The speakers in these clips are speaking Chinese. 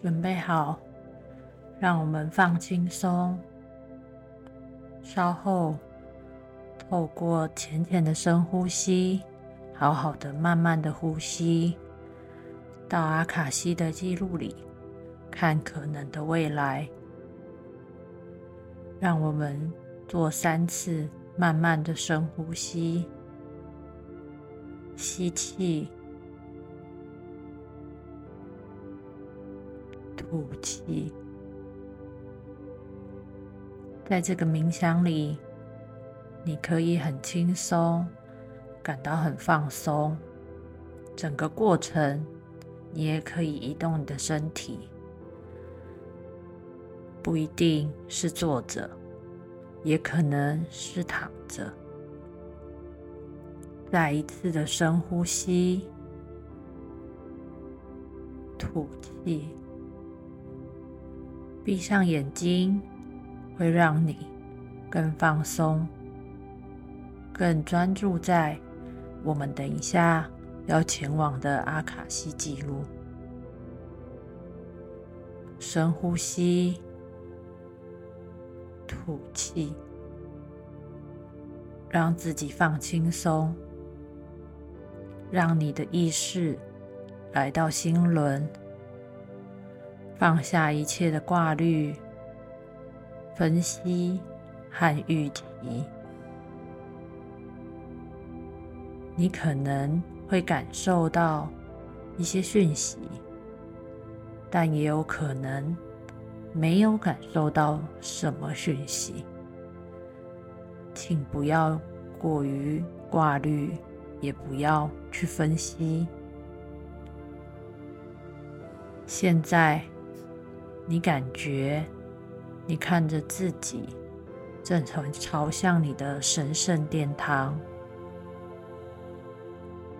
准备好，让我们放轻松。稍后透过浅浅的深呼吸，好好的、慢慢的呼吸，到阿卡西的记录里看可能的未来。让我们做三次慢慢的深呼吸，吸气。吐气，在这个冥想里，你可以很轻松，感到很放松。整个过程，你也可以移动你的身体，不一定是坐着，也可能是躺着。再一次的深呼吸，吐气。闭上眼睛，会让你更放松、更专注在我们等一下要前往的阿卡西记录。深呼吸，吐气，让自己放轻松，让你的意识来到心轮。放下一切的挂虑、分析和预期，你可能会感受到一些讯息，但也有可能没有感受到什么讯息。请不要过于挂虑，也不要去分析。现在。你感觉，你看着自己正朝朝向你的神圣殿堂，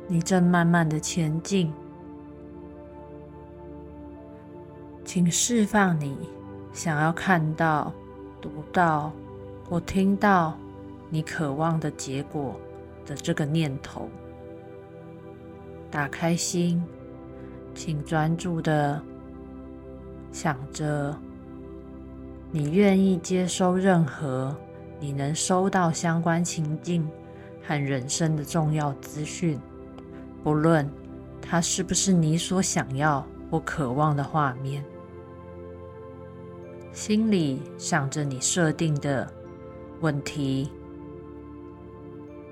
你正慢慢的前进，请释放你想要看到、读到或听到你渴望的结果的这个念头，打开心，请专注的。想着，你愿意接收任何你能收到相关情境和人生的重要资讯，不论它是不是你所想要或渴望的画面。心里想着你设定的问题，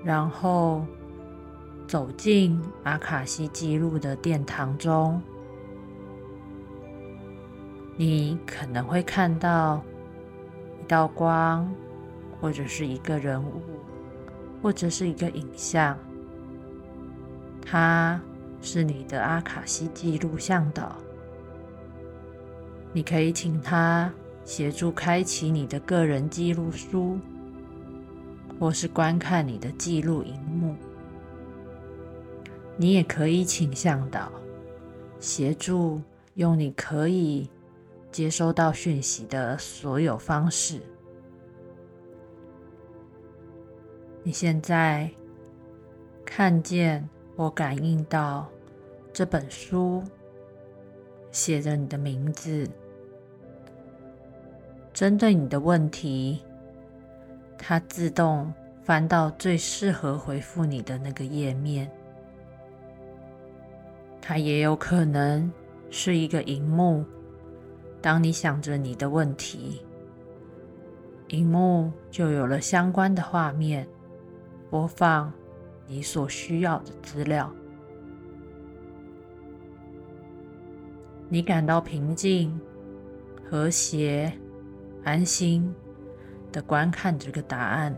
然后走进阿卡西记录的殿堂中。你可能会看到一道光，或者是一个人物，或者是一个影像。它是你的阿卡西记录向导。你可以请他协助开启你的个人记录书，或是观看你的记录荧幕。你也可以请向导协助用你可以。接收到讯息的所有方式。你现在看见或感应到这本书写着你的名字，针对你的问题，它自动翻到最适合回复你的那个页面。它也有可能是一个荧幕。当你想着你的问题，荧幕就有了相关的画面，播放你所需要的资料。你感到平静、和谐、安心的观看这个答案。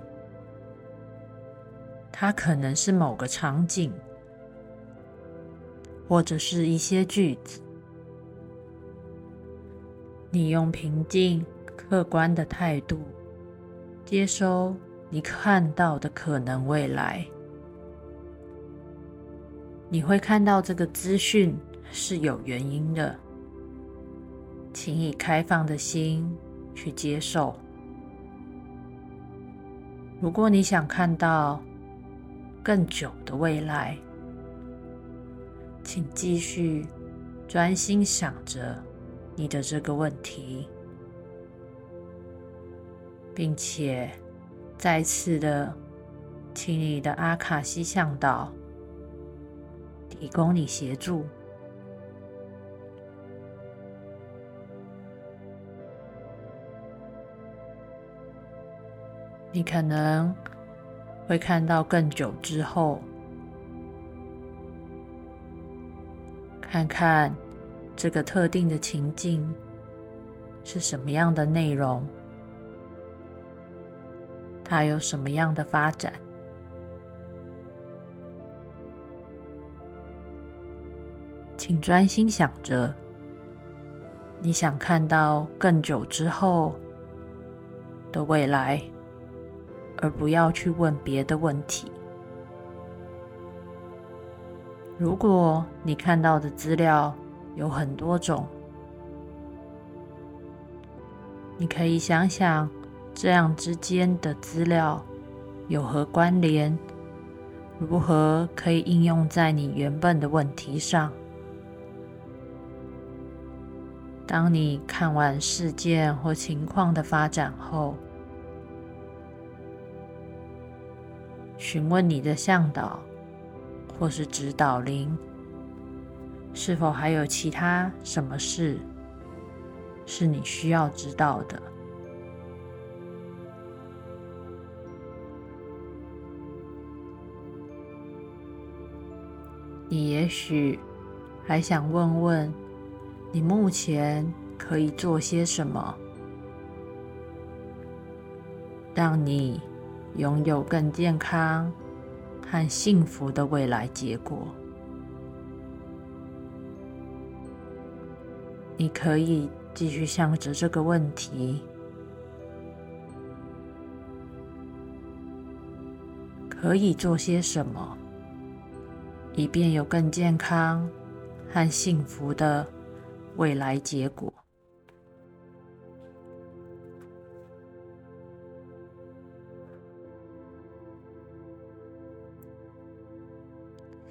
它可能是某个场景，或者是一些句子。你用平静、客观的态度接收你看到的可能未来，你会看到这个资讯是有原因的，请以开放的心去接受。如果你想看到更久的未来，请继续专心想着。你的这个问题，并且再次的，请你的阿卡西向导提供你协助。你可能会看到更久之后，看看。这个特定的情境是什么样的内容？它有什么样的发展？请专心想着你想看到更久之后的未来，而不要去问别的问题。如果你看到的资料，有很多种，你可以想想这样之间的资料有何关联，如何可以应用在你原本的问题上。当你看完事件或情况的发展后，询问你的向导或是指导灵。是否还有其他什么事是你需要知道的？你也许还想问问，你目前可以做些什么，让你拥有更健康和幸福的未来结果？你可以继续想着这个问题，可以做些什么，以便有更健康和幸福的未来结果。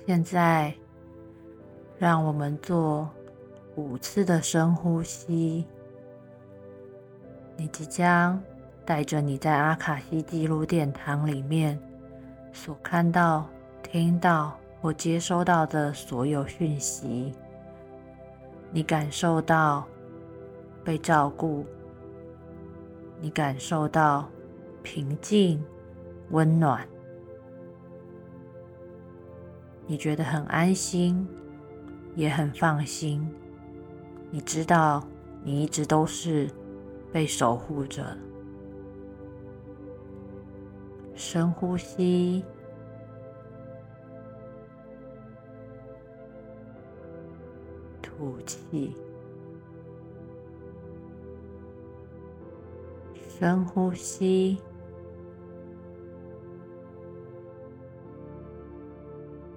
现在，让我们做。五次的深呼吸，你即将带着你在阿卡西记录殿堂里面所看到、听到或接收到的所有讯息，你感受到被照顾，你感受到平静、温暖，你觉得很安心，也很放心。你知道，你一直都是被守护着。深呼吸，吐气，深呼吸，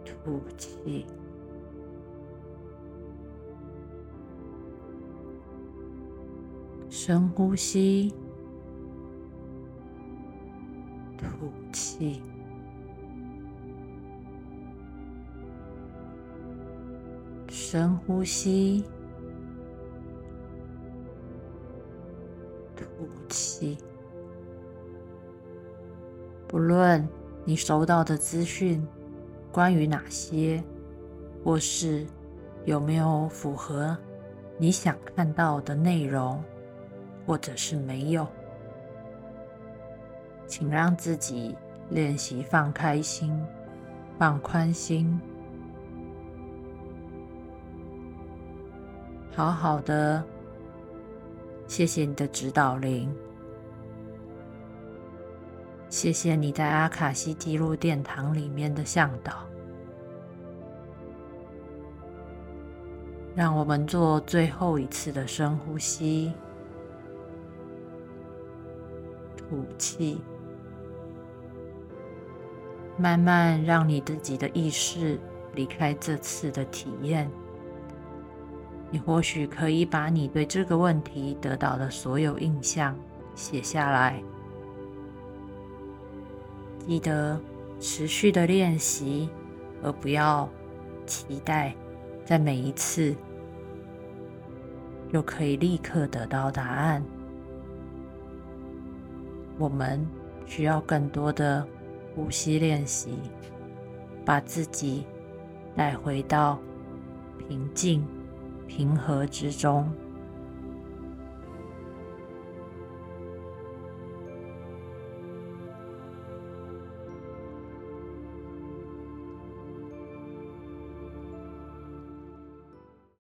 吐气。深呼吸，吐气。深呼吸，吐气。不论你收到的资讯关于哪些，或是有没有符合你想看到的内容。或者是没有，请让自己练习放开心、放宽心，好好的。谢谢你的指导灵，谢谢你在阿卡西记录殿堂里面的向导。让我们做最后一次的深呼吸。吐气，慢慢让你自己的意识离开这次的体验。你或许可以把你对这个问题得到的所有印象写下来。记得持续的练习，而不要期待在每一次又可以立刻得到答案。我们需要更多的呼吸练习，把自己带回到平静、平和之中。